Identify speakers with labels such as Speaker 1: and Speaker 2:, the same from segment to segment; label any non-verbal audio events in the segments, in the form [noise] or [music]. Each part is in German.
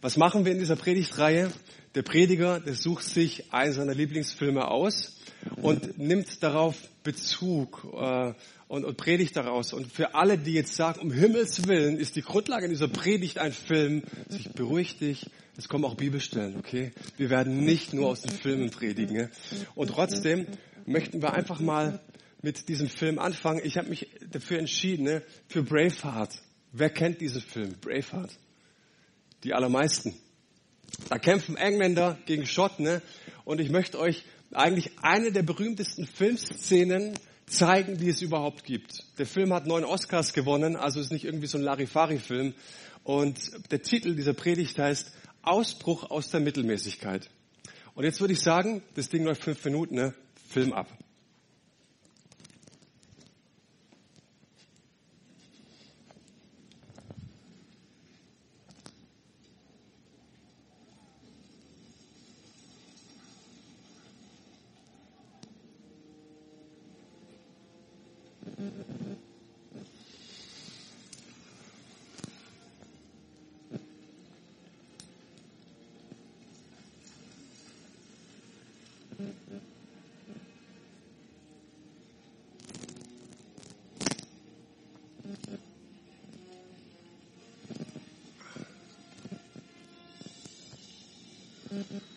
Speaker 1: Was machen wir in dieser Predigtreihe? Der Prediger, der sucht sich einen seiner Lieblingsfilme aus und nimmt darauf Bezug äh, und, und predigt daraus. Und für alle, die jetzt sagen, um Himmels Willen ist die Grundlage dieser Predigt ein Film, sich beruhigt dich, es kommen auch Bibelstellen, okay? Wir werden nicht nur aus den Filmen predigen. Ne? Und trotzdem möchten wir einfach mal mit diesem Film anfangen. Ich habe mich dafür entschieden, ne? für Braveheart. Wer kennt diesen Film? Braveheart. Die allermeisten. Da kämpfen Engländer gegen Schotten. Ne? Und ich möchte euch eigentlich eine der berühmtesten Filmszenen zeigen, die es überhaupt gibt. Der Film hat neun Oscars gewonnen, also ist nicht irgendwie so ein Larifari-Film. Und der Titel dieser Predigt heißt Ausbruch aus der Mittelmäßigkeit. Und jetzt würde ich sagen, das Ding läuft fünf Minuten, ne? Film ab. Mm-mm.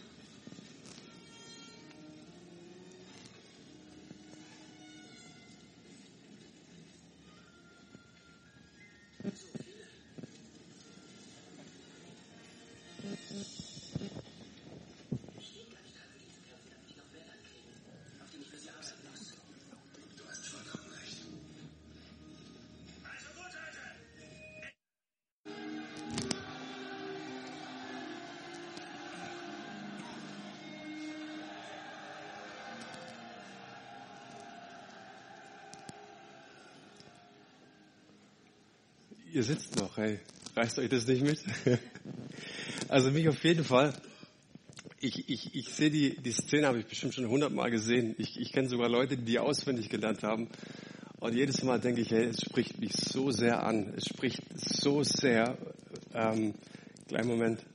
Speaker 1: Ihr sitzt noch, hey. Reißt euch das nicht mit? [laughs] Also mich auf jeden Fall. Ich, ich, ich sehe die, die Szene, habe ich bestimmt schon hundertmal gesehen. Ich, ich kenne sogar Leute, die die auswendig gelernt haben. Und jedes Mal denke ich, hey, es spricht mich so sehr an. Es spricht so sehr. Ähm, kleinen Moment.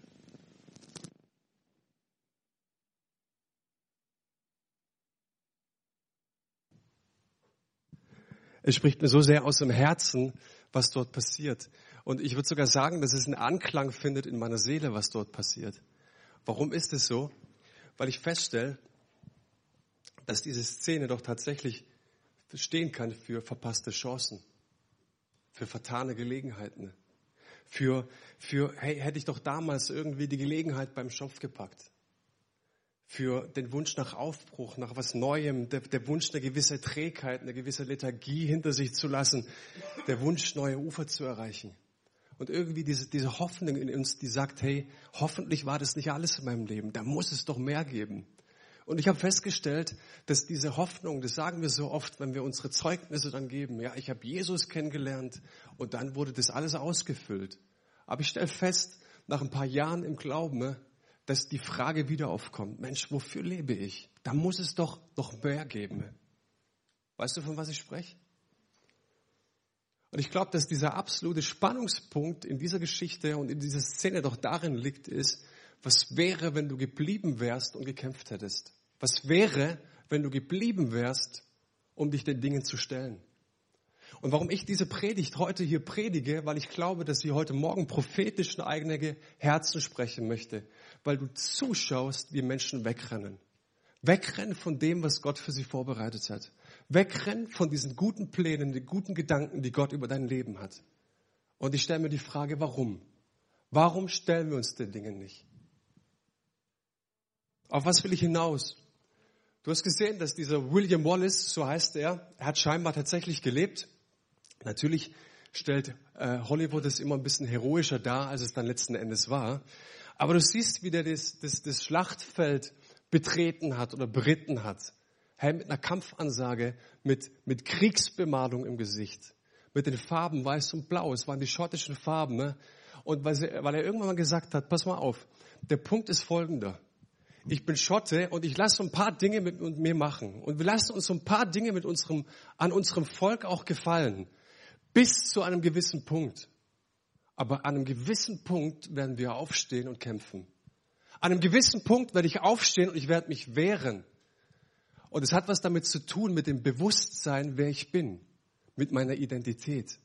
Speaker 1: Es spricht mir so sehr aus dem Herzen, was dort passiert. Und ich würde sogar sagen, dass es einen Anklang findet in meiner Seele, was dort passiert. Warum ist es so? Weil ich feststelle, dass diese Szene doch tatsächlich stehen kann für verpasste Chancen, für vertane Gelegenheiten, für, für hey, hätte ich doch damals irgendwie die Gelegenheit beim Schopf gepackt für den Wunsch nach Aufbruch, nach was Neuem, der, der, Wunsch, eine gewisse Trägheit, eine gewisse Lethargie hinter sich zu lassen, der Wunsch, neue Ufer zu erreichen. Und irgendwie diese, diese Hoffnung in uns, die sagt, hey, hoffentlich war das nicht alles in meinem Leben, da muss es doch mehr geben. Und ich habe festgestellt, dass diese Hoffnung, das sagen wir so oft, wenn wir unsere Zeugnisse dann geben, ja, ich habe Jesus kennengelernt und dann wurde das alles ausgefüllt. Aber ich stelle fest, nach ein paar Jahren im Glauben, dass die Frage wieder aufkommt, Mensch, wofür lebe ich? Da muss es doch noch mehr geben. Weißt du, von was ich spreche? Und ich glaube, dass dieser absolute Spannungspunkt in dieser Geschichte und in dieser Szene doch darin liegt, ist, was wäre, wenn du geblieben wärst und gekämpft hättest? Was wäre, wenn du geblieben wärst, um dich den Dingen zu stellen? Und warum ich diese Predigt heute hier predige, weil ich glaube, dass sie heute Morgen prophetisch in eigene Herzen sprechen möchte weil du zuschaust, wie Menschen wegrennen. Wegrennen von dem, was Gott für sie vorbereitet hat. Wegrennen von diesen guten Plänen, den guten Gedanken, die Gott über dein Leben hat. Und ich stelle mir die Frage, warum? Warum stellen wir uns den Dingen nicht? Auf was will ich hinaus? Du hast gesehen, dass dieser William Wallace, so heißt er, er hat scheinbar tatsächlich gelebt. Natürlich stellt äh, Hollywood es immer ein bisschen heroischer dar, als es dann letzten Endes war. Aber du siehst, wie der das, das, das Schlachtfeld betreten hat oder beritten hat. Hey, mit einer Kampfansage, mit, mit Kriegsbemalung im Gesicht, mit den Farben weiß und blau. Es waren die schottischen Farben. Ne? Und weil, sie, weil er irgendwann mal gesagt hat, pass mal auf, der Punkt ist folgender. Ich bin Schotte und ich lasse ein paar Dinge mit mir machen. Und wir lassen uns ein paar Dinge mit unserem, an unserem Volk auch gefallen. Bis zu einem gewissen Punkt. Aber an einem gewissen Punkt werden wir aufstehen und kämpfen. An einem gewissen Punkt werde ich aufstehen und ich werde mich wehren. Und es hat was damit zu tun, mit dem Bewusstsein, wer ich bin, mit meiner Identität.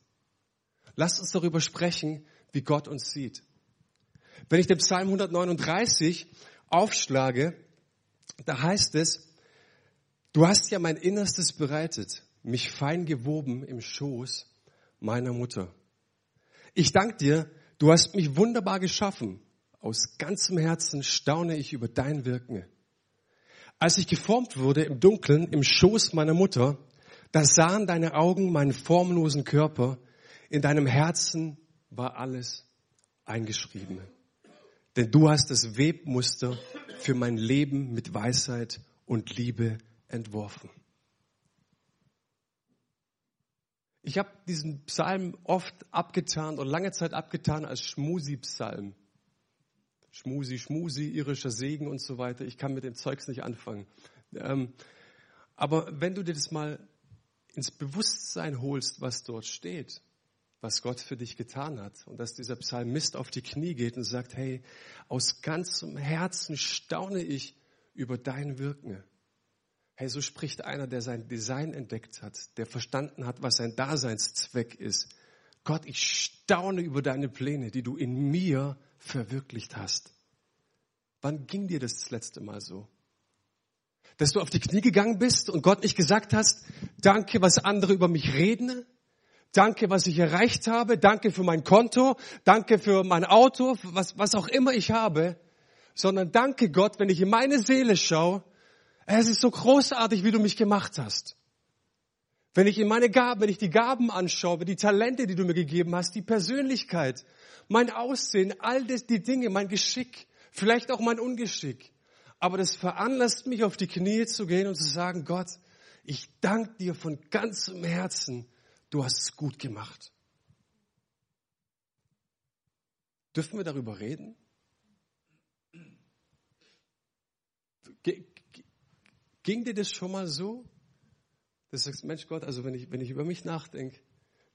Speaker 1: Lasst uns darüber sprechen, wie Gott uns sieht. Wenn ich den Psalm 139 aufschlage, da heißt es, du hast ja mein Innerstes bereitet, mich fein gewoben im Schoß meiner Mutter. Ich danke dir, du hast mich wunderbar geschaffen. Aus ganzem Herzen staune ich über dein Wirken. Als ich geformt wurde im Dunkeln, im Schoß meiner Mutter, da sahen deine Augen meinen formlosen Körper. In deinem Herzen war alles eingeschrieben. Denn du hast das Webmuster für mein Leben mit Weisheit und Liebe entworfen. Ich habe diesen Psalm oft abgetan und lange Zeit abgetan als Schmusi-Psalm. Schmusi, Schmusi, irischer Segen und so weiter. Ich kann mit dem Zeugs nicht anfangen. Ähm, aber wenn du dir das mal ins Bewusstsein holst, was dort steht, was Gott für dich getan hat und dass dieser Psalmist auf die Knie geht und sagt, hey, aus ganzem Herzen staune ich über dein Wirken. Hey, so spricht einer, der sein Design entdeckt hat, der verstanden hat, was sein Daseinszweck ist. Gott, ich staune über deine Pläne, die du in mir verwirklicht hast. Wann ging dir das, das letzte Mal so? Dass du auf die Knie gegangen bist und Gott nicht gesagt hast, danke, was andere über mich reden, danke, was ich erreicht habe, danke für mein Konto, danke für mein Auto, was, was auch immer ich habe, sondern danke Gott, wenn ich in meine Seele schaue, es ist so großartig, wie du mich gemacht hast. Wenn ich in meine Gaben, wenn ich die Gaben anschaue, die Talente, die du mir gegeben hast, die Persönlichkeit, mein Aussehen, all das, die Dinge, mein Geschick, vielleicht auch mein Ungeschick. Aber das veranlasst mich, auf die Knie zu gehen und zu sagen, Gott, ich danke dir von ganzem Herzen, du hast es gut gemacht. Dürfen wir darüber reden? Ging dir das schon mal so? Dass du sagst, Mensch Gott, also wenn ich, wenn ich über mich nachdenke,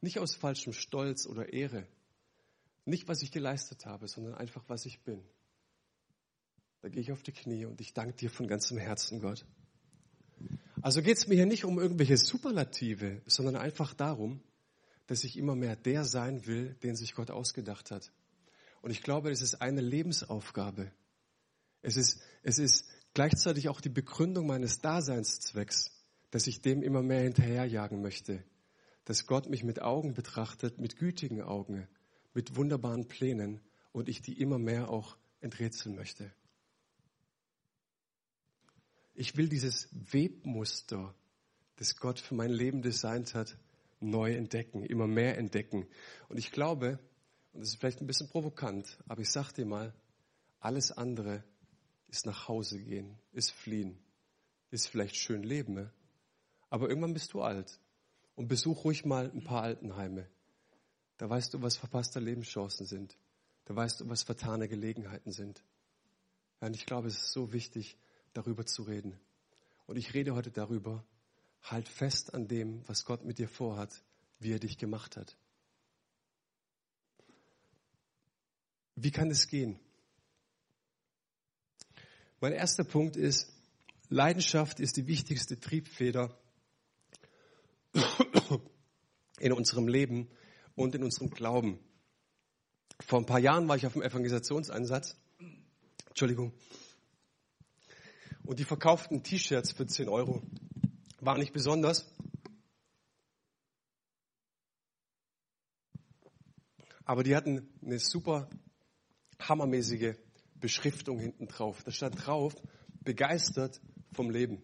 Speaker 1: nicht aus falschem Stolz oder Ehre, nicht was ich geleistet habe, sondern einfach was ich bin. Da gehe ich auf die Knie und ich danke dir von ganzem Herzen, Gott. Also geht es mir hier nicht um irgendwelche Superlative, sondern einfach darum, dass ich immer mehr der sein will, den sich Gott ausgedacht hat. Und ich glaube, es ist eine Lebensaufgabe. Es ist, es ist gleichzeitig auch die Begründung meines Daseinszwecks, dass ich dem immer mehr hinterherjagen möchte. Dass Gott mich mit Augen betrachtet, mit gütigen Augen, mit wunderbaren Plänen und ich die immer mehr auch enträtseln möchte. Ich will dieses Webmuster, das Gott für mein Leben designt hat, neu entdecken, immer mehr entdecken. Und ich glaube, und das ist vielleicht ein bisschen provokant, aber ich sage dir mal, alles andere ist nach Hause gehen, ist fliehen, ist vielleicht schön leben, ne? aber irgendwann bist du alt und besuch ruhig mal ein paar Altenheime. Da weißt du, was verpasste Lebenschancen sind. Da weißt du, was vertane Gelegenheiten sind. Ja, und ich glaube, es ist so wichtig, darüber zu reden. Und ich rede heute darüber, halt fest an dem, was Gott mit dir vorhat, wie er dich gemacht hat. Wie kann es gehen? Mein erster Punkt ist, Leidenschaft ist die wichtigste Triebfeder in unserem Leben und in unserem Glauben. Vor ein paar Jahren war ich auf einem Evangelisationseinsatz. Entschuldigung. Und die verkauften T-Shirts für 10 Euro. War nicht besonders. Aber die hatten eine super hammermäßige Beschriftung hinten drauf. Da stand drauf, begeistert vom Leben.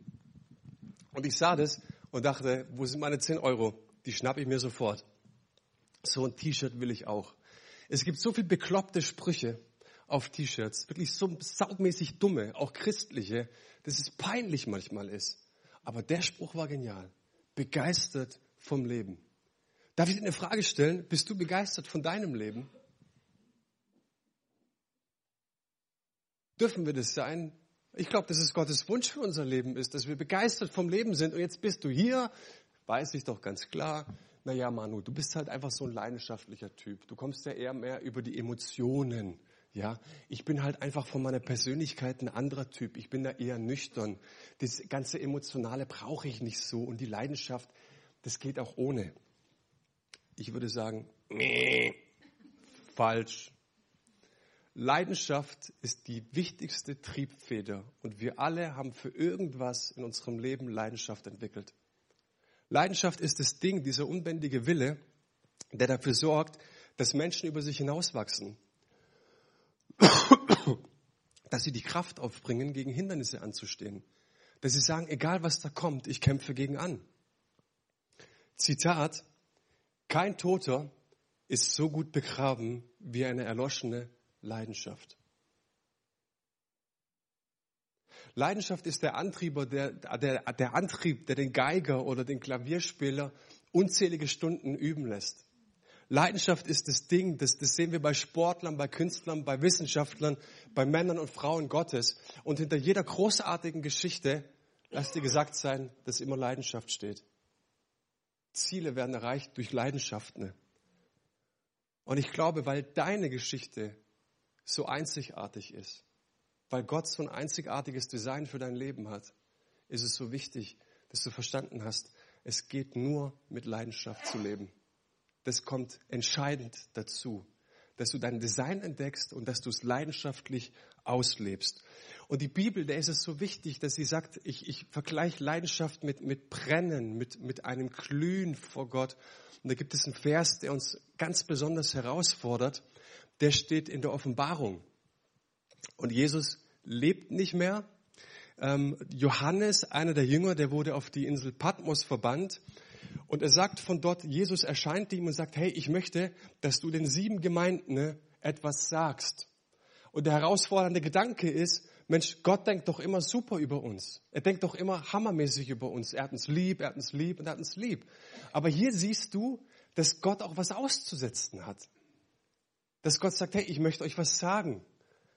Speaker 1: Und ich sah das und dachte, wo sind meine 10 Euro? Die schnappe ich mir sofort. So ein T-Shirt will ich auch. Es gibt so viel bekloppte Sprüche auf T-Shirts, wirklich so saugmäßig dumme, auch christliche, dass es peinlich manchmal ist. Aber der Spruch war genial. Begeistert vom Leben. Darf ich dir eine Frage stellen? Bist du begeistert von deinem Leben? Dürfen wir das sein? Ich glaube, dass es Gottes Wunsch für unser Leben ist, dass wir begeistert vom Leben sind. Und jetzt bist du hier, weiß ich doch ganz klar, naja Manu, du bist halt einfach so ein leidenschaftlicher Typ. Du kommst ja eher mehr über die Emotionen. Ja, ich bin halt einfach von meiner Persönlichkeit ein anderer Typ. Ich bin da eher nüchtern. Das ganze Emotionale brauche ich nicht so. Und die Leidenschaft, das geht auch ohne. Ich würde sagen, falsch. Leidenschaft ist die wichtigste Triebfeder und wir alle haben für irgendwas in unserem Leben Leidenschaft entwickelt. Leidenschaft ist das Ding, dieser unbändige Wille, der dafür sorgt, dass Menschen über sich hinauswachsen, [coughs] dass sie die Kraft aufbringen, gegen Hindernisse anzustehen, dass sie sagen, egal was da kommt, ich kämpfe gegen an. Zitat, kein Toter ist so gut begraben wie eine erloschene Leidenschaft. Leidenschaft ist der Antrieber, der, der, der Antrieb, der den Geiger oder den Klavierspieler unzählige Stunden üben lässt. Leidenschaft ist das Ding, das, das sehen wir bei Sportlern, bei Künstlern, bei Wissenschaftlern, bei Männern und Frauen Gottes. Und hinter jeder großartigen Geschichte, lass dir gesagt sein, dass immer Leidenschaft steht. Ziele werden erreicht durch Leidenschaften. Und ich glaube, weil deine Geschichte so einzigartig ist, weil Gott so ein einzigartiges Design für dein Leben hat, ist es so wichtig, dass du verstanden hast, es geht nur mit Leidenschaft zu leben. Das kommt entscheidend dazu, dass du dein Design entdeckst und dass du es leidenschaftlich auslebst. Und die Bibel, der ist es so wichtig, dass sie sagt, ich, ich vergleiche Leidenschaft mit, mit Brennen, mit, mit einem Glühen vor Gott. Und da gibt es einen Vers, der uns ganz besonders herausfordert der steht in der Offenbarung. Und Jesus lebt nicht mehr. Ähm, Johannes, einer der Jünger, der wurde auf die Insel Patmos verbannt. Und er sagt von dort, Jesus erscheint ihm und sagt, hey, ich möchte, dass du den sieben Gemeinden ne, etwas sagst. Und der herausfordernde Gedanke ist, Mensch, Gott denkt doch immer super über uns. Er denkt doch immer hammermäßig über uns. Er hat uns lieb, er hat uns lieb und er hat uns lieb. Aber hier siehst du, dass Gott auch was auszusetzen hat. Dass Gott sagt, hey, ich möchte euch was sagen.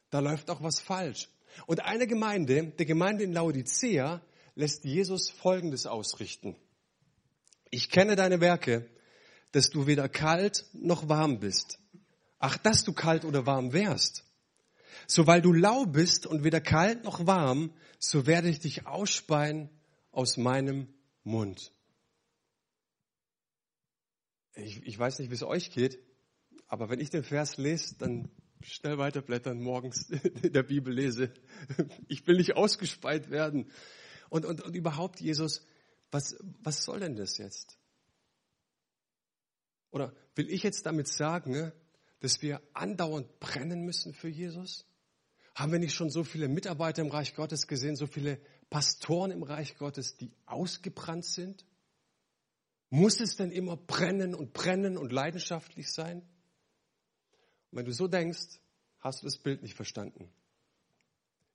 Speaker 1: Da läuft auch was falsch. Und eine Gemeinde, die Gemeinde in Laodicea, lässt Jesus Folgendes ausrichten. Ich kenne deine Werke, dass du weder kalt noch warm bist. Ach, dass du kalt oder warm wärst. So weil du lau bist und weder kalt noch warm, so werde ich dich ausspeien aus meinem Mund. Ich, ich weiß nicht, wie es euch geht. Aber wenn ich den Vers lese, dann schnell weiterblättern morgens [laughs] in der Bibel lese. Ich will nicht ausgespeit werden. Und, und, und überhaupt, Jesus, was, was soll denn das jetzt? Oder will ich jetzt damit sagen, dass wir andauernd brennen müssen für Jesus? Haben wir nicht schon so viele Mitarbeiter im Reich Gottes gesehen, so viele Pastoren im Reich Gottes, die ausgebrannt sind? Muss es denn immer brennen und brennen und leidenschaftlich sein? Wenn du so denkst, hast du das Bild nicht verstanden.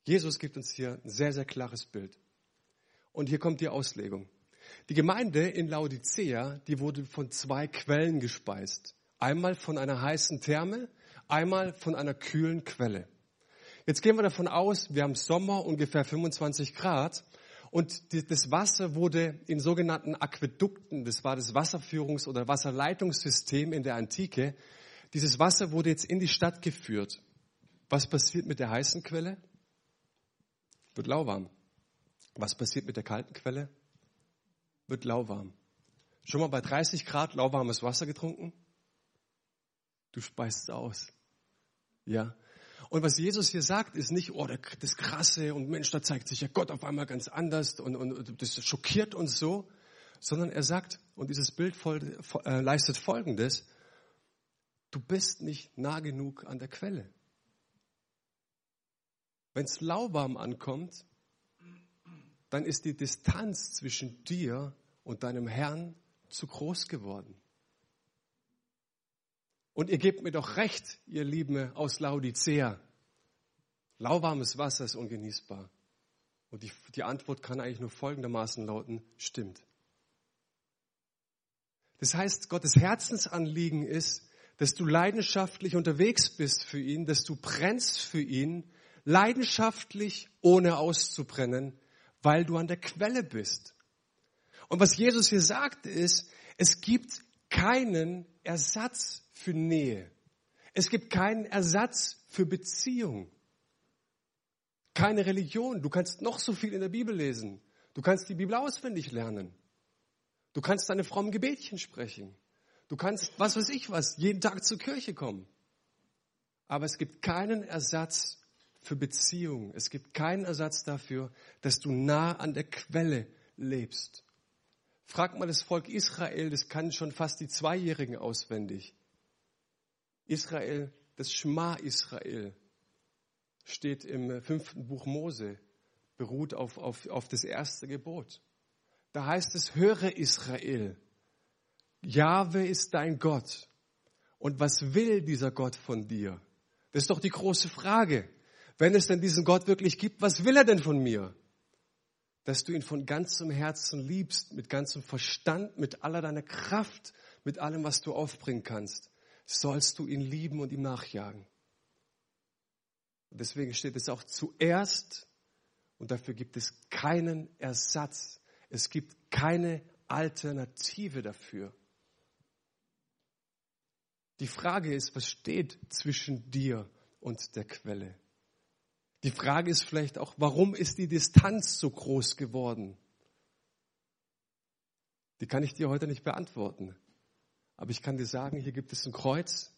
Speaker 1: Jesus gibt uns hier ein sehr, sehr klares Bild. Und hier kommt die Auslegung. Die Gemeinde in Laodicea, die wurde von zwei Quellen gespeist. Einmal von einer heißen Therme, einmal von einer kühlen Quelle. Jetzt gehen wir davon aus, wir haben Sommer ungefähr 25 Grad und das Wasser wurde in sogenannten Aquädukten, das war das Wasserführungs- oder Wasserleitungssystem in der Antike, dieses Wasser wurde jetzt in die Stadt geführt. Was passiert mit der heißen Quelle? Wird lauwarm. Was passiert mit der kalten Quelle? Wird lauwarm. Schon mal bei 30 Grad lauwarmes Wasser getrunken? Du speist es aus. Ja. Und was Jesus hier sagt, ist nicht, oh, das Krasse und Mensch, da zeigt sich ja Gott auf einmal ganz anders und, und das schockiert uns so, sondern er sagt, und dieses Bild voll, äh, leistet Folgendes, Du bist nicht nah genug an der Quelle. Wenn es lauwarm ankommt, dann ist die Distanz zwischen dir und deinem Herrn zu groß geworden. Und ihr gebt mir doch recht, ihr Lieben aus Laodicea. Lauwarmes Wasser ist ungenießbar. Und die, die Antwort kann eigentlich nur folgendermaßen lauten, stimmt. Das heißt, Gottes Herzensanliegen ist, dass du leidenschaftlich unterwegs bist für ihn, dass du brennst für ihn, leidenschaftlich ohne auszubrennen, weil du an der Quelle bist. Und was Jesus hier sagt ist, es gibt keinen Ersatz für Nähe. Es gibt keinen Ersatz für Beziehung. Keine Religion. Du kannst noch so viel in der Bibel lesen. Du kannst die Bibel auswendig lernen. Du kannst deine frommen Gebetchen sprechen. Du kannst, was weiß ich was, jeden Tag zur Kirche kommen. Aber es gibt keinen Ersatz für Beziehung. Es gibt keinen Ersatz dafür, dass du nah an der Quelle lebst. Frag mal das Volk Israel, das kann schon fast die Zweijährigen auswendig. Israel, das Schma Israel, steht im fünften Buch Mose, beruht auf, auf, auf das erste Gebot. Da heißt es, höre Israel, Jahwe ist dein Gott. Und was will dieser Gott von dir? Das ist doch die große Frage. Wenn es denn diesen Gott wirklich gibt, was will er denn von mir? Dass du ihn von ganzem Herzen liebst, mit ganzem Verstand, mit aller deiner Kraft, mit allem, was du aufbringen kannst, sollst du ihn lieben und ihm nachjagen. Deswegen steht es auch zuerst und dafür gibt es keinen Ersatz. Es gibt keine Alternative dafür. Die Frage ist, was steht zwischen dir und der Quelle? Die Frage ist vielleicht auch, warum ist die Distanz so groß geworden? Die kann ich dir heute nicht beantworten. Aber ich kann dir sagen, hier gibt es ein Kreuz.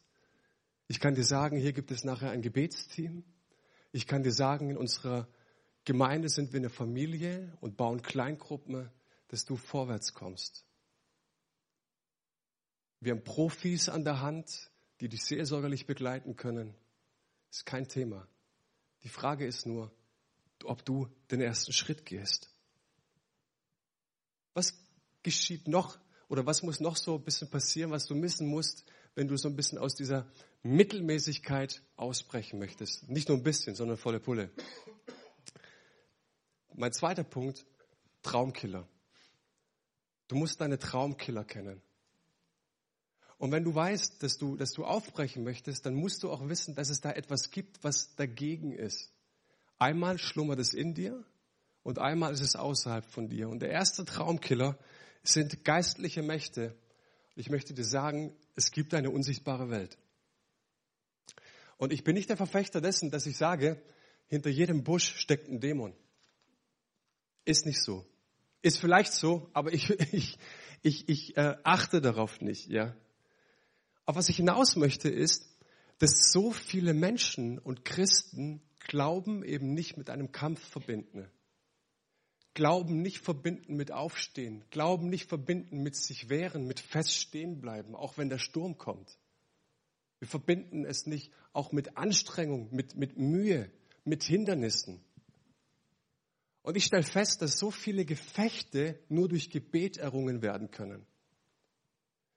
Speaker 1: Ich kann dir sagen, hier gibt es nachher ein Gebetsteam. Ich kann dir sagen, in unserer Gemeinde sind wir eine Familie und bauen Kleingruppen, dass du vorwärts kommst. Wir haben Profis an der Hand, die dich seelsorgerlich begleiten können. Ist kein Thema. Die Frage ist nur, ob du den ersten Schritt gehst. Was geschieht noch oder was muss noch so ein bisschen passieren, was du missen musst, wenn du so ein bisschen aus dieser Mittelmäßigkeit ausbrechen möchtest? Nicht nur ein bisschen, sondern volle Pulle. Mein zweiter Punkt, Traumkiller. Du musst deine Traumkiller kennen. Und wenn du weißt, dass du, dass du aufbrechen möchtest, dann musst du auch wissen, dass es da etwas gibt, was dagegen ist. Einmal schlummert es in dir und einmal ist es außerhalb von dir. Und der erste Traumkiller sind geistliche Mächte. Ich möchte dir sagen, es gibt eine unsichtbare Welt. Und ich bin nicht der Verfechter dessen, dass ich sage, hinter jedem Busch steckt ein Dämon. Ist nicht so. Ist vielleicht so, aber ich, [laughs] ich, ich, ich äh, achte darauf nicht. Ja. Auf was ich hinaus möchte ist, dass so viele Menschen und Christen Glauben eben nicht mit einem Kampf verbinden. Glauben nicht verbinden mit Aufstehen. Glauben nicht verbinden mit sich wehren, mit feststehen bleiben, auch wenn der Sturm kommt. Wir verbinden es nicht auch mit Anstrengung, mit, mit Mühe, mit Hindernissen. Und ich stelle fest, dass so viele Gefechte nur durch Gebet errungen werden können.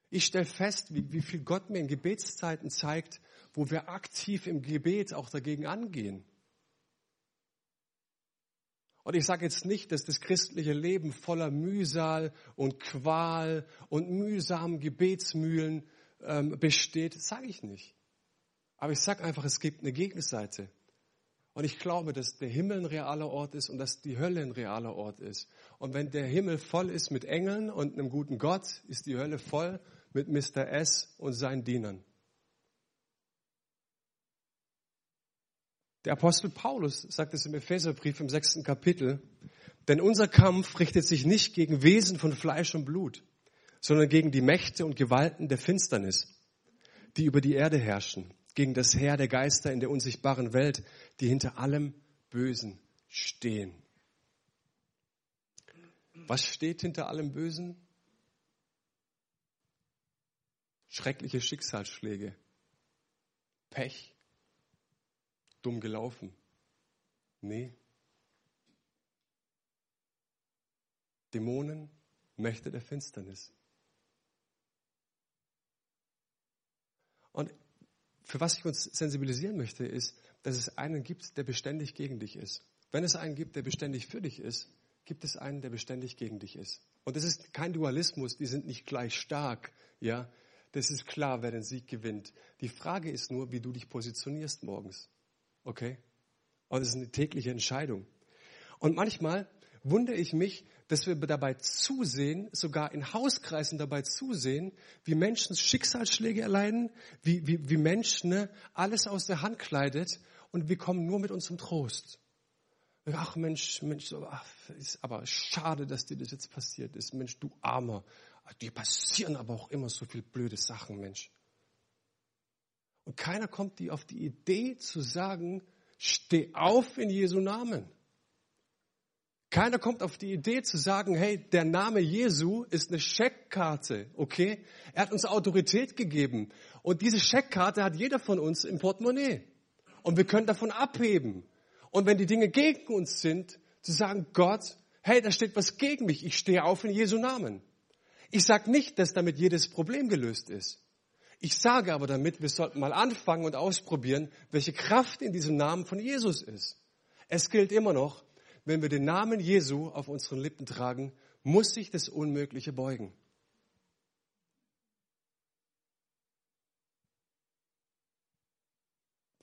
Speaker 1: Ich stelle fest, wie, wie viel Gott mir in Gebetszeiten zeigt, wo wir aktiv im Gebet auch dagegen angehen. Und ich sage jetzt nicht, dass das christliche Leben voller Mühsal und Qual und mühsamen Gebetsmühlen ähm, besteht, sage ich nicht. Aber ich sage einfach, es gibt eine Gegenseite. Und ich glaube, dass der Himmel ein realer Ort ist und dass die Hölle ein realer Ort ist. Und wenn der Himmel voll ist mit Engeln und einem guten Gott, ist die Hölle voll mit Mr. S und seinen Dienern. Der Apostel Paulus sagt es im Epheserbrief im sechsten Kapitel, denn unser Kampf richtet sich nicht gegen Wesen von Fleisch und Blut, sondern gegen die Mächte und Gewalten der Finsternis, die über die Erde herrschen gegen das Heer der Geister in der unsichtbaren Welt, die hinter allem Bösen stehen. Was steht hinter allem Bösen? Schreckliche Schicksalsschläge, Pech, dumm gelaufen. Nee. Dämonen, Mächte der Finsternis. Und für was ich uns sensibilisieren möchte, ist, dass es einen gibt, der beständig gegen dich ist. Wenn es einen gibt, der beständig für dich ist, gibt es einen, der beständig gegen dich ist. Und das ist kein Dualismus, die sind nicht gleich stark, ja. Das ist klar, wer den Sieg gewinnt. Die Frage ist nur, wie du dich positionierst morgens. Okay? Und es ist eine tägliche Entscheidung. Und manchmal wundere ich mich, dass wir dabei zusehen, sogar in Hauskreisen dabei zusehen, wie Menschen Schicksalsschläge erleiden, wie, wie, wie Menschen ne, alles aus der Hand kleidet und wir kommen nur mit uns zum Trost. Ach Mensch, Mensch, ist aber schade, dass dir das jetzt passiert ist. Mensch, du Armer. Dir passieren aber auch immer so viel blöde Sachen, Mensch. Und keiner kommt die auf die Idee zu sagen, steh auf in Jesu Namen. Keiner kommt auf die Idee zu sagen, hey, der Name Jesu ist eine Scheckkarte, okay? Er hat uns Autorität gegeben. Und diese Scheckkarte hat jeder von uns im Portemonnaie. Und wir können davon abheben. Und wenn die Dinge gegen uns sind, zu sagen, Gott, hey, da steht was gegen mich. Ich stehe auf in Jesu Namen. Ich sage nicht, dass damit jedes Problem gelöst ist. Ich sage aber damit, wir sollten mal anfangen und ausprobieren, welche Kraft in diesem Namen von Jesus ist. Es gilt immer noch, wenn wir den Namen Jesu auf unseren Lippen tragen, muss sich das Unmögliche beugen.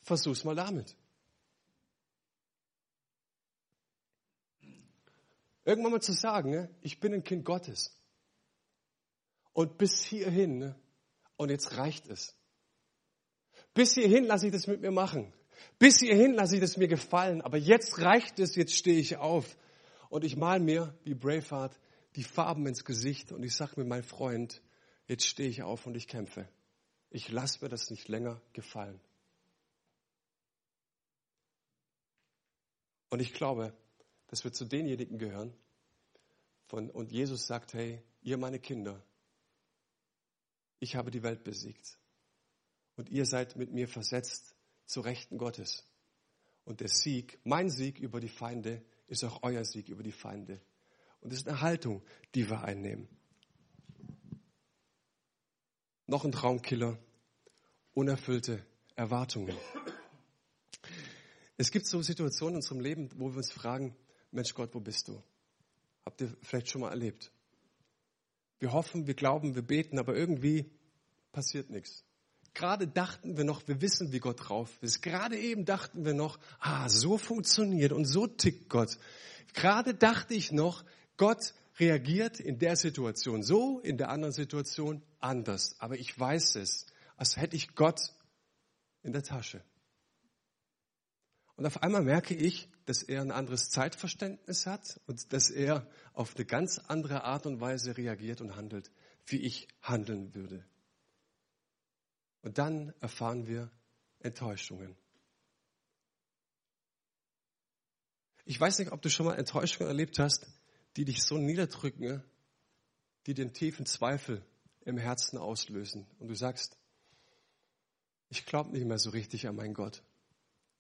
Speaker 1: Versuch's mal damit. Irgendwann mal zu sagen, ne, ich bin ein Kind Gottes. Und bis hierhin, ne, und jetzt reicht es. Bis hierhin lasse ich das mit mir machen. Bis hierhin lasse ich das mir gefallen, aber jetzt reicht es, jetzt stehe ich auf. Und ich mal mir, wie Braveheart, die Farben ins Gesicht und ich sage mir, mein Freund, jetzt stehe ich auf und ich kämpfe. Ich lasse mir das nicht länger gefallen. Und ich glaube, dass wir zu denjenigen gehören, von, und Jesus sagt, hey, ihr meine Kinder, ich habe die Welt besiegt. Und ihr seid mit mir versetzt zu Rechten Gottes. Und der Sieg, mein Sieg über die Feinde, ist auch euer Sieg über die Feinde. Und das ist eine Haltung, die wir einnehmen. Noch ein Traumkiller, unerfüllte Erwartungen. Es gibt so Situationen in unserem Leben, wo wir uns fragen, Mensch Gott, wo bist du? Habt ihr vielleicht schon mal erlebt? Wir hoffen, wir glauben, wir beten, aber irgendwie passiert nichts. Gerade dachten wir noch, wir wissen, wie Gott drauf ist. Gerade eben dachten wir noch, ah, so funktioniert und so tickt Gott. Gerade dachte ich noch, Gott reagiert in der Situation so, in der anderen Situation anders. Aber ich weiß es, als hätte ich Gott in der Tasche. Und auf einmal merke ich, dass er ein anderes Zeitverständnis hat und dass er auf eine ganz andere Art und Weise reagiert und handelt, wie ich handeln würde. Und dann erfahren wir Enttäuschungen. Ich weiß nicht, ob du schon mal Enttäuschungen erlebt hast, die dich so niederdrücken, die den tiefen Zweifel im Herzen auslösen. Und du sagst, ich glaube nicht mehr so richtig an meinen Gott.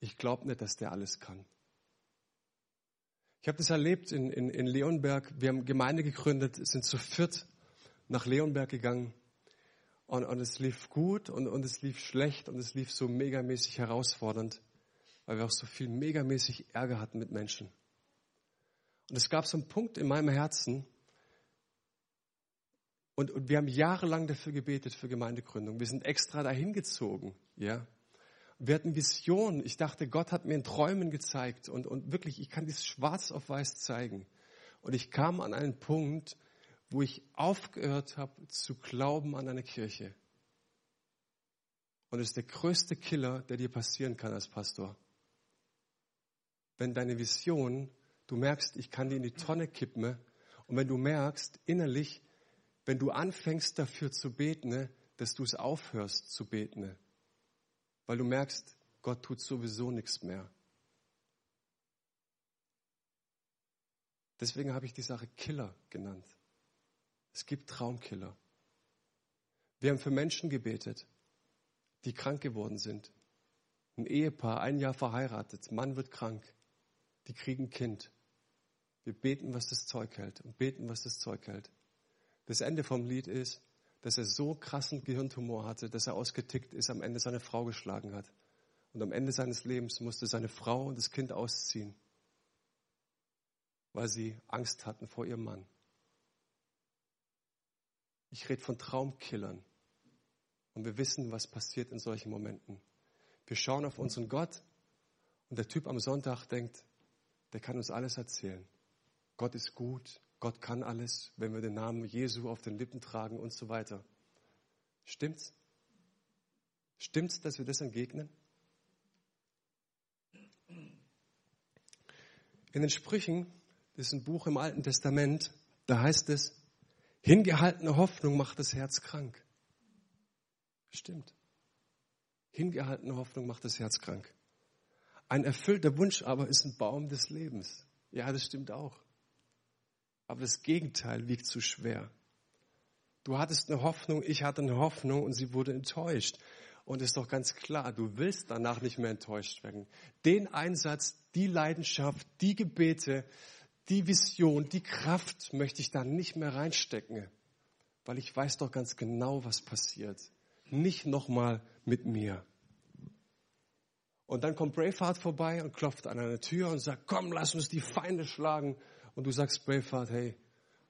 Speaker 1: Ich glaube nicht, dass der alles kann. Ich habe das erlebt in, in, in Leonberg. Wir haben Gemeinde gegründet, sind zu viert nach Leonberg gegangen. Und, und es lief gut und, und es lief schlecht und es lief so megamäßig herausfordernd, weil wir auch so viel megamäßig Ärger hatten mit Menschen. Und es gab so einen Punkt in meinem Herzen, und, und wir haben jahrelang dafür gebetet, für Gemeindegründung. Wir sind extra dahin gezogen, ja. Wir hatten Visionen. Ich dachte, Gott hat mir in Träumen gezeigt und, und wirklich, ich kann dies schwarz auf weiß zeigen. Und ich kam an einen Punkt, wo ich aufgehört habe zu glauben an eine Kirche. Und es ist der größte Killer, der dir passieren kann als Pastor. Wenn deine Vision, du merkst, ich kann die in die Tonne kippen, und wenn du merkst, innerlich, wenn du anfängst dafür zu beten, dass du es aufhörst zu beten, weil du merkst, Gott tut sowieso nichts mehr. Deswegen habe ich die Sache Killer genannt. Es gibt Traumkiller. Wir haben für Menschen gebetet, die krank geworden sind. Ein Ehepaar, ein Jahr verheiratet, Mann wird krank, die kriegen Kind. Wir beten, was das Zeug hält und beten, was das Zeug hält. Das Ende vom Lied ist, dass er so krassen Gehirntumor hatte, dass er ausgetickt ist, am Ende seine Frau geschlagen hat. Und am Ende seines Lebens musste seine Frau und das Kind ausziehen, weil sie Angst hatten vor ihrem Mann. Ich rede von Traumkillern. Und wir wissen, was passiert in solchen Momenten. Wir schauen auf unseren Gott und der Typ am Sonntag denkt, der kann uns alles erzählen. Gott ist gut, Gott kann alles, wenn wir den Namen Jesu auf den Lippen tragen und so weiter. Stimmt's? Stimmt's, dass wir das entgegnen? In den Sprüchen, das ist ein Buch im Alten Testament, da heißt es, hingehaltene Hoffnung macht das Herz krank. Stimmt. Hingehaltene Hoffnung macht das Herz krank. Ein erfüllter Wunsch aber ist ein Baum des Lebens. Ja, das stimmt auch. Aber das Gegenteil wiegt zu schwer. Du hattest eine Hoffnung, ich hatte eine Hoffnung und sie wurde enttäuscht. Und es ist doch ganz klar, du willst danach nicht mehr enttäuscht werden. Den Einsatz, die Leidenschaft, die Gebete, die Vision, die Kraft möchte ich da nicht mehr reinstecken, weil ich weiß doch ganz genau, was passiert. Nicht nochmal mit mir. Und dann kommt Braveheart vorbei und klopft an eine Tür und sagt, komm, lass uns die Feinde schlagen. Und du sagst Braveheart, hey,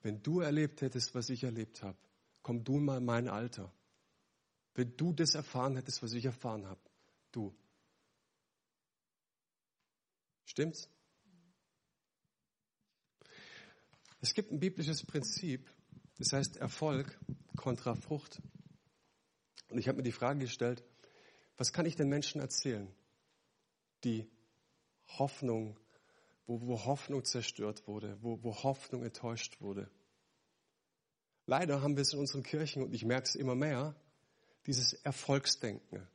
Speaker 1: wenn du erlebt hättest, was ich erlebt habe, komm du mal in mein Alter. Wenn du das erfahren hättest, was ich erfahren habe, du. Stimmt's? Es gibt ein biblisches Prinzip, das heißt Erfolg kontra Frucht. Und ich habe mir die Frage gestellt, was kann ich den Menschen erzählen, die Hoffnung, wo, wo Hoffnung zerstört wurde, wo, wo Hoffnung enttäuscht wurde? Leider haben wir es in unseren Kirchen, und ich merke es immer mehr, dieses Erfolgsdenken.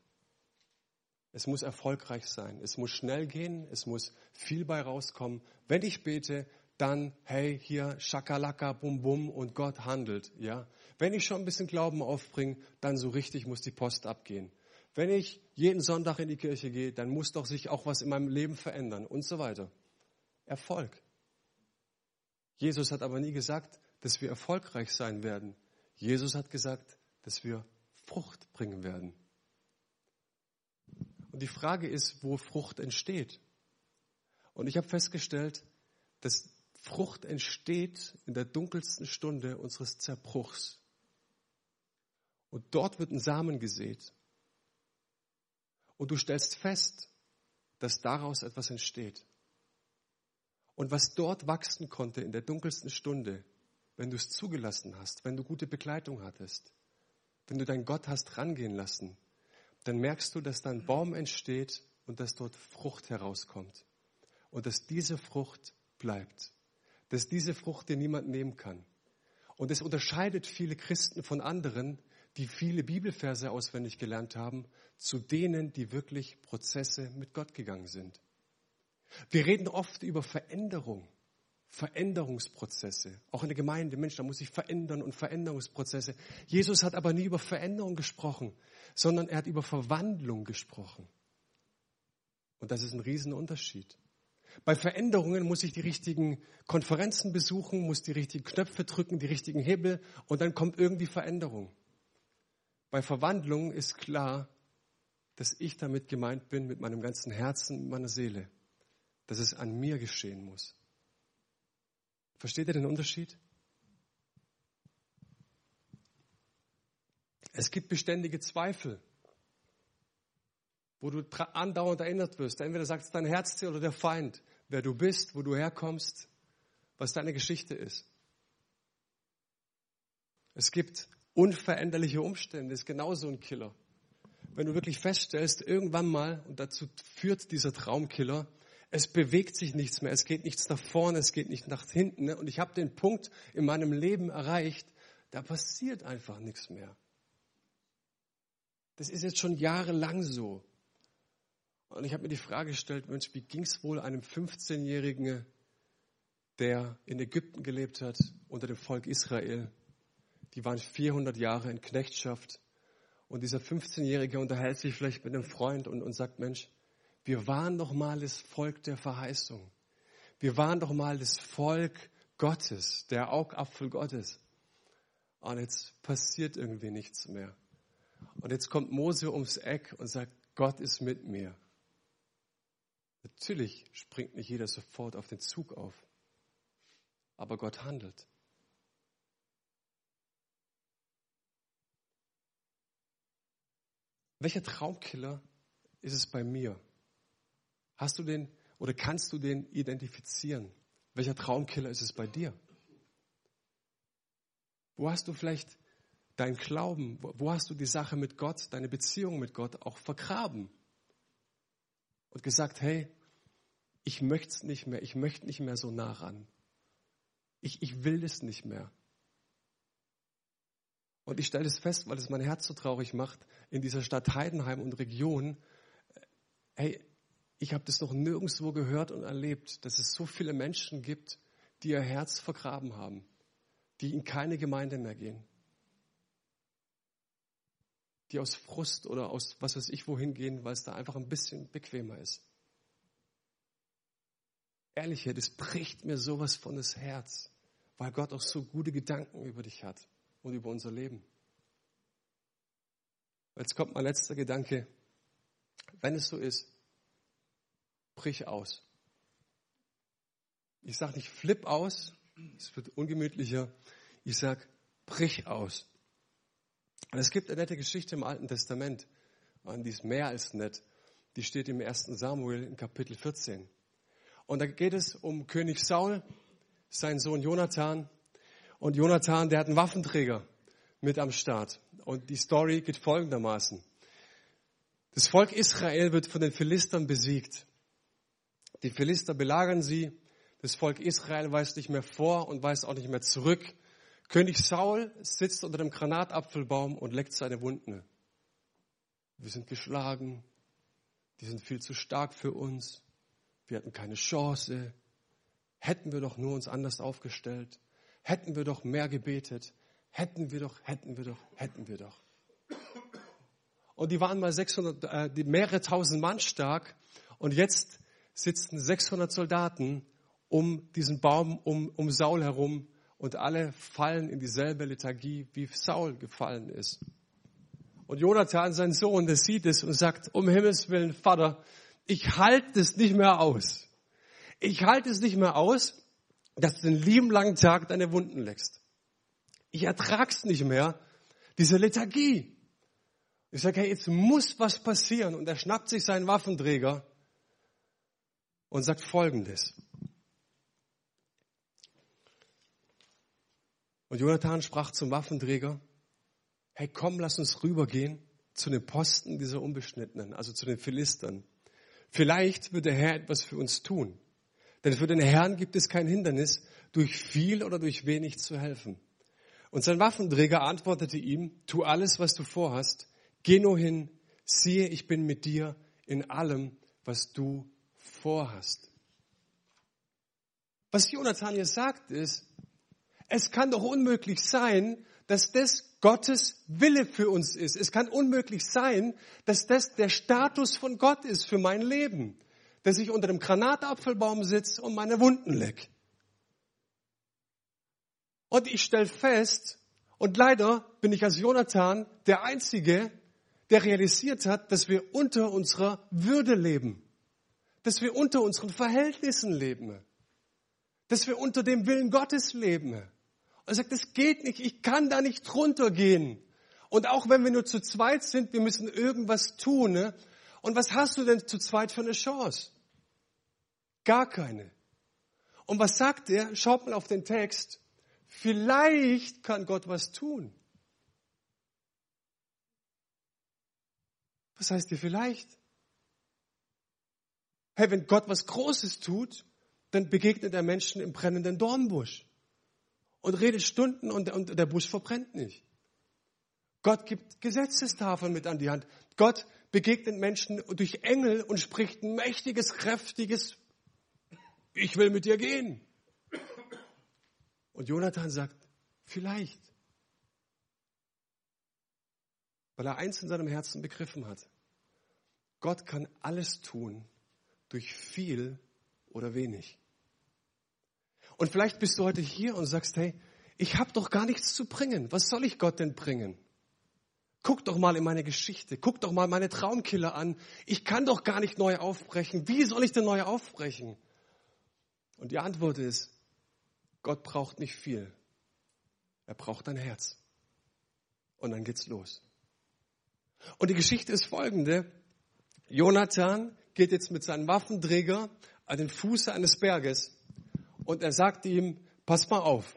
Speaker 1: Es muss erfolgreich sein, es muss schnell gehen, es muss viel bei rauskommen. Wenn ich bete, dann, hey, hier, Schakalaka, Bum Bum und Gott handelt, ja. Wenn ich schon ein bisschen Glauben aufbringe, dann so richtig muss die Post abgehen. Wenn ich jeden Sonntag in die Kirche gehe, dann muss doch sich auch was in meinem Leben verändern und so weiter. Erfolg. Jesus hat aber nie gesagt, dass wir erfolgreich sein werden. Jesus hat gesagt, dass wir Frucht bringen werden. Und die Frage ist, wo Frucht entsteht. Und ich habe festgestellt, dass Frucht entsteht in der dunkelsten Stunde unseres Zerbruchs. Und dort wird ein Samen gesät. Und du stellst fest, dass daraus etwas entsteht. Und was dort wachsen konnte in der dunkelsten Stunde, wenn du es zugelassen hast, wenn du gute Begleitung hattest, wenn du deinen Gott hast rangehen lassen, dann merkst du, dass da ein Baum entsteht und dass dort Frucht herauskommt. Und dass diese Frucht bleibt. Dass diese Frucht dir niemand nehmen kann. Und es unterscheidet viele Christen von anderen, die viele Bibelverse auswendig gelernt haben, zu denen, die wirklich Prozesse mit Gott gegangen sind. Wir reden oft über Veränderung. Veränderungsprozesse. Auch in der Gemeinde, Mensch, da muss sich verändern und Veränderungsprozesse. Jesus hat aber nie über Veränderung gesprochen, sondern er hat über Verwandlung gesprochen. Und das ist ein Riesenunterschied. Bei Veränderungen muss ich die richtigen Konferenzen besuchen, muss die richtigen Knöpfe drücken, die richtigen Hebel und dann kommt irgendwie Veränderung. Bei Verwandlung ist klar, dass ich damit gemeint bin, mit meinem ganzen Herzen, mit meiner Seele, dass es an mir geschehen muss. Versteht ihr den Unterschied? Es gibt beständige Zweifel, wo du andauernd erinnert wirst. Entweder sagt es dein Herztier oder der Feind, wer du bist, wo du herkommst, was deine Geschichte ist. Es gibt unveränderliche Umstände, ist genauso ein Killer. Wenn du wirklich feststellst, irgendwann mal, und dazu führt dieser Traumkiller, es bewegt sich nichts mehr, es geht nichts nach vorne, es geht nicht nach hinten. Ne? Und ich habe den Punkt in meinem Leben erreicht, da passiert einfach nichts mehr. Das ist jetzt schon jahrelang so. Und ich habe mir die Frage gestellt, Mensch, wie ging es wohl einem 15-Jährigen, der in Ägypten gelebt hat, unter dem Volk Israel? Die waren 400 Jahre in Knechtschaft. Und dieser 15-Jährige unterhält sich vielleicht mit einem Freund und, und sagt, Mensch, wir waren doch mal das Volk der Verheißung. Wir waren doch mal das Volk Gottes, der Augapfel Gottes. Und jetzt passiert irgendwie nichts mehr. Und jetzt kommt Mose ums Eck und sagt, Gott ist mit mir. Natürlich springt nicht jeder sofort auf den Zug auf, aber Gott handelt. Welcher Traumkiller ist es bei mir? Hast du den oder kannst du den identifizieren? Welcher Traumkiller ist es bei dir? Wo hast du vielleicht dein Glauben, wo hast du die Sache mit Gott, deine Beziehung mit Gott auch vergraben? Und gesagt, hey, ich möchte es nicht mehr, ich möchte nicht mehr so nah ran. Ich, ich will es nicht mehr. Und ich stelle es fest, weil es mein Herz so traurig macht, in dieser Stadt Heidenheim und Region, hey, ich habe das noch nirgendwo gehört und erlebt, dass es so viele Menschen gibt, die ihr Herz vergraben haben, die in keine Gemeinde mehr gehen, die aus Frust oder aus was weiß ich wohin gehen, weil es da einfach ein bisschen bequemer ist. Ehrlich, das bricht mir sowas von das Herz, weil Gott auch so gute Gedanken über dich hat und über unser Leben. Jetzt kommt mein letzter Gedanke. Wenn es so ist, brich aus. Ich sage nicht flip aus, es wird ungemütlicher. Ich sage brich aus. Und es gibt eine nette Geschichte im Alten Testament, die ist mehr als nett. Die steht im 1. Samuel in Kapitel 14. Und da geht es um König Saul, sein Sohn Jonathan. Und Jonathan, der hat einen Waffenträger mit am Start. Und die Story geht folgendermaßen. Das Volk Israel wird von den Philistern besiegt. Die Philister belagern sie. Das Volk Israel weist nicht mehr vor und weist auch nicht mehr zurück. König Saul sitzt unter dem Granatapfelbaum und leckt seine Wunden. Wir sind geschlagen. Die sind viel zu stark für uns. Wir hatten keine Chance. Hätten wir doch nur uns anders aufgestellt. Hätten wir doch mehr gebetet. Hätten wir doch, hätten wir doch, hätten wir doch. Und die waren mal 600, äh, die mehrere tausend Mann stark. Und jetzt sitzen 600 Soldaten um diesen Baum, um, um Saul herum. Und alle fallen in dieselbe Lethargie, wie Saul gefallen ist. Und Jonathan, sein Sohn, der sieht es und sagt, um Himmels Willen, Vater, ich halte es nicht mehr aus. Ich halte es nicht mehr aus, dass du den lieben langen Tag deine Wunden leckst. Ich ertrag's nicht mehr, diese Lethargie. Ich sage, hey, jetzt muss was passieren. Und er schnappt sich seinen Waffenträger und sagt Folgendes. Und Jonathan sprach zum Waffenträger, hey, komm, lass uns rübergehen zu den Posten dieser Unbeschnittenen, also zu den Philistern. Vielleicht wird der Herr etwas für uns tun. Denn für den Herrn gibt es kein Hindernis, durch viel oder durch wenig zu helfen. Und sein Waffenträger antwortete ihm, tu alles, was du vorhast, geh nur hin, siehe, ich bin mit dir in allem, was du vorhast. Was Jonathan hier sagt ist, es kann doch unmöglich sein, dass das Gottes Wille für uns ist. Es kann unmöglich sein, dass das der Status von Gott ist für mein Leben. Dass ich unter dem Granatapfelbaum sitze und meine Wunden leck. Und ich stelle fest, und leider bin ich als Jonathan der Einzige, der realisiert hat, dass wir unter unserer Würde leben. Dass wir unter unseren Verhältnissen leben. Dass wir unter dem Willen Gottes leben. Er sagt, das geht nicht, ich kann da nicht runtergehen. Und auch wenn wir nur zu zweit sind, wir müssen irgendwas tun. Ne? Und was hast du denn zu zweit für eine Chance? Gar keine. Und was sagt er? Schaut mal auf den Text. Vielleicht kann Gott was tun. Was heißt hier vielleicht? Hey, wenn Gott was Großes tut, dann begegnet er Menschen im brennenden Dornbusch und redet Stunden und, und der Busch verbrennt nicht. Gott gibt Gesetzestafeln mit an die Hand. Gott begegnet Menschen durch Engel und spricht ein mächtiges, kräftiges, ich will mit dir gehen. Und Jonathan sagt, vielleicht. Weil er eins in seinem Herzen begriffen hat. Gott kann alles tun durch viel oder wenig. Und vielleicht bist du heute hier und sagst, hey, ich habe doch gar nichts zu bringen. Was soll ich Gott denn bringen? Guck doch mal in meine Geschichte, guck doch mal meine Traumkiller an. Ich kann doch gar nicht neu aufbrechen. Wie soll ich denn neu aufbrechen? Und die Antwort ist, Gott braucht nicht viel. Er braucht dein Herz. Und dann geht's los. Und die Geschichte ist folgende. Jonathan geht jetzt mit seinem Waffenträger an den Fuße eines Berges und er sagt ihm, pass mal auf,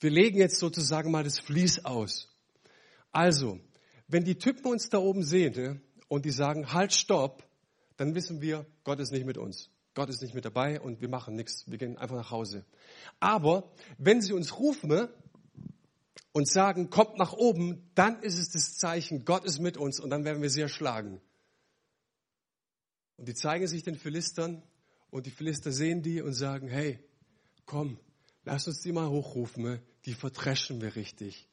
Speaker 1: Wir legen jetzt sozusagen mal das Vlies aus. Also, wenn die Typen uns da oben sehen ne, und die sagen, halt, stopp, dann wissen wir, Gott ist nicht mit uns. Gott ist nicht mit dabei und wir machen nichts. Wir gehen einfach nach Hause. Aber wenn sie uns rufen und sagen, kommt nach oben, dann ist es das Zeichen, Gott ist mit uns und dann werden wir sie erschlagen. Und die zeigen sich den Philistern und die Philister sehen die und sagen, hey, komm, lass uns die mal hochrufen, ne? die verdreschen wir richtig.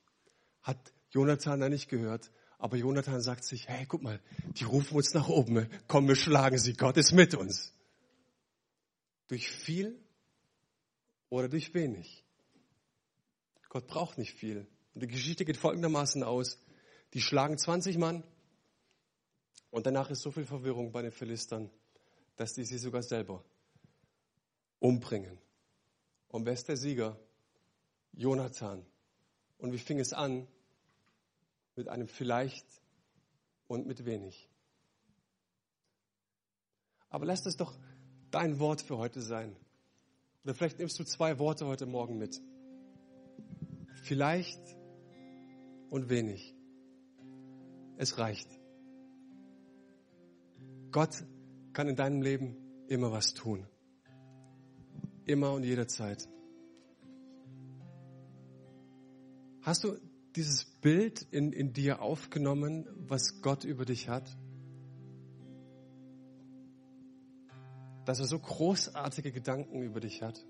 Speaker 1: Hat Jonathan da nicht gehört, aber Jonathan sagt sich, hey, guck mal, die rufen uns nach oben, ne? komm, wir schlagen sie, Gott ist mit uns. Durch viel oder durch wenig. Gott braucht nicht viel. Und die Geschichte geht folgendermaßen aus. Die schlagen 20 Mann und danach ist so viel Verwirrung bei den Philistern, dass die sie sogar selber umbringen. Und wer ist der Sieger? Jonathan. Und wie fing es an? Mit einem vielleicht und mit wenig. Aber lass das doch dein Wort für heute sein. Oder vielleicht nimmst du zwei Worte heute Morgen mit. Vielleicht und wenig. Es reicht. Gott kann in deinem Leben immer was tun. Immer und jederzeit. Hast du dieses Bild in, in dir aufgenommen, was Gott über dich hat? Dass er so großartige Gedanken über dich hat?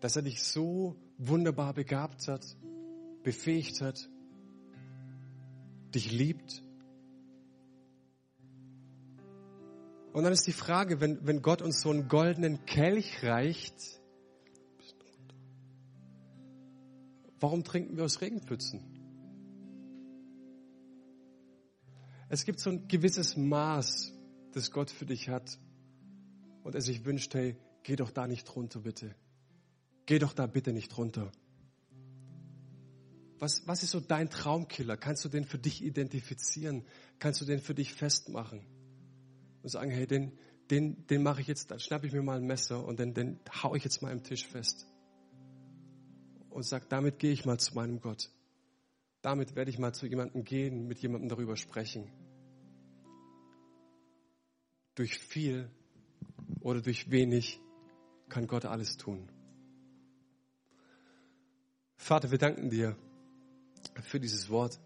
Speaker 1: Dass er dich so wunderbar begabt hat, befähigt hat, dich liebt? Und dann ist die Frage, wenn, wenn Gott uns so einen goldenen Kelch reicht, warum trinken wir aus Regenpfützen? Es gibt so ein gewisses Maß, das Gott für dich hat und er sich wünscht, hey, geh doch da nicht runter, bitte. Geh doch da bitte nicht runter. Was, was ist so dein Traumkiller? Kannst du den für dich identifizieren? Kannst du den für dich festmachen? Und sagen, hey, den, den, den mache ich jetzt, dann schnappe ich mir mal ein Messer und den, den hau ich jetzt mal im Tisch fest. Und sag, damit gehe ich mal zu meinem Gott. Damit werde ich mal zu jemandem gehen, mit jemandem darüber sprechen. Durch viel oder durch wenig kann Gott alles tun. Vater, wir danken dir für dieses Wort.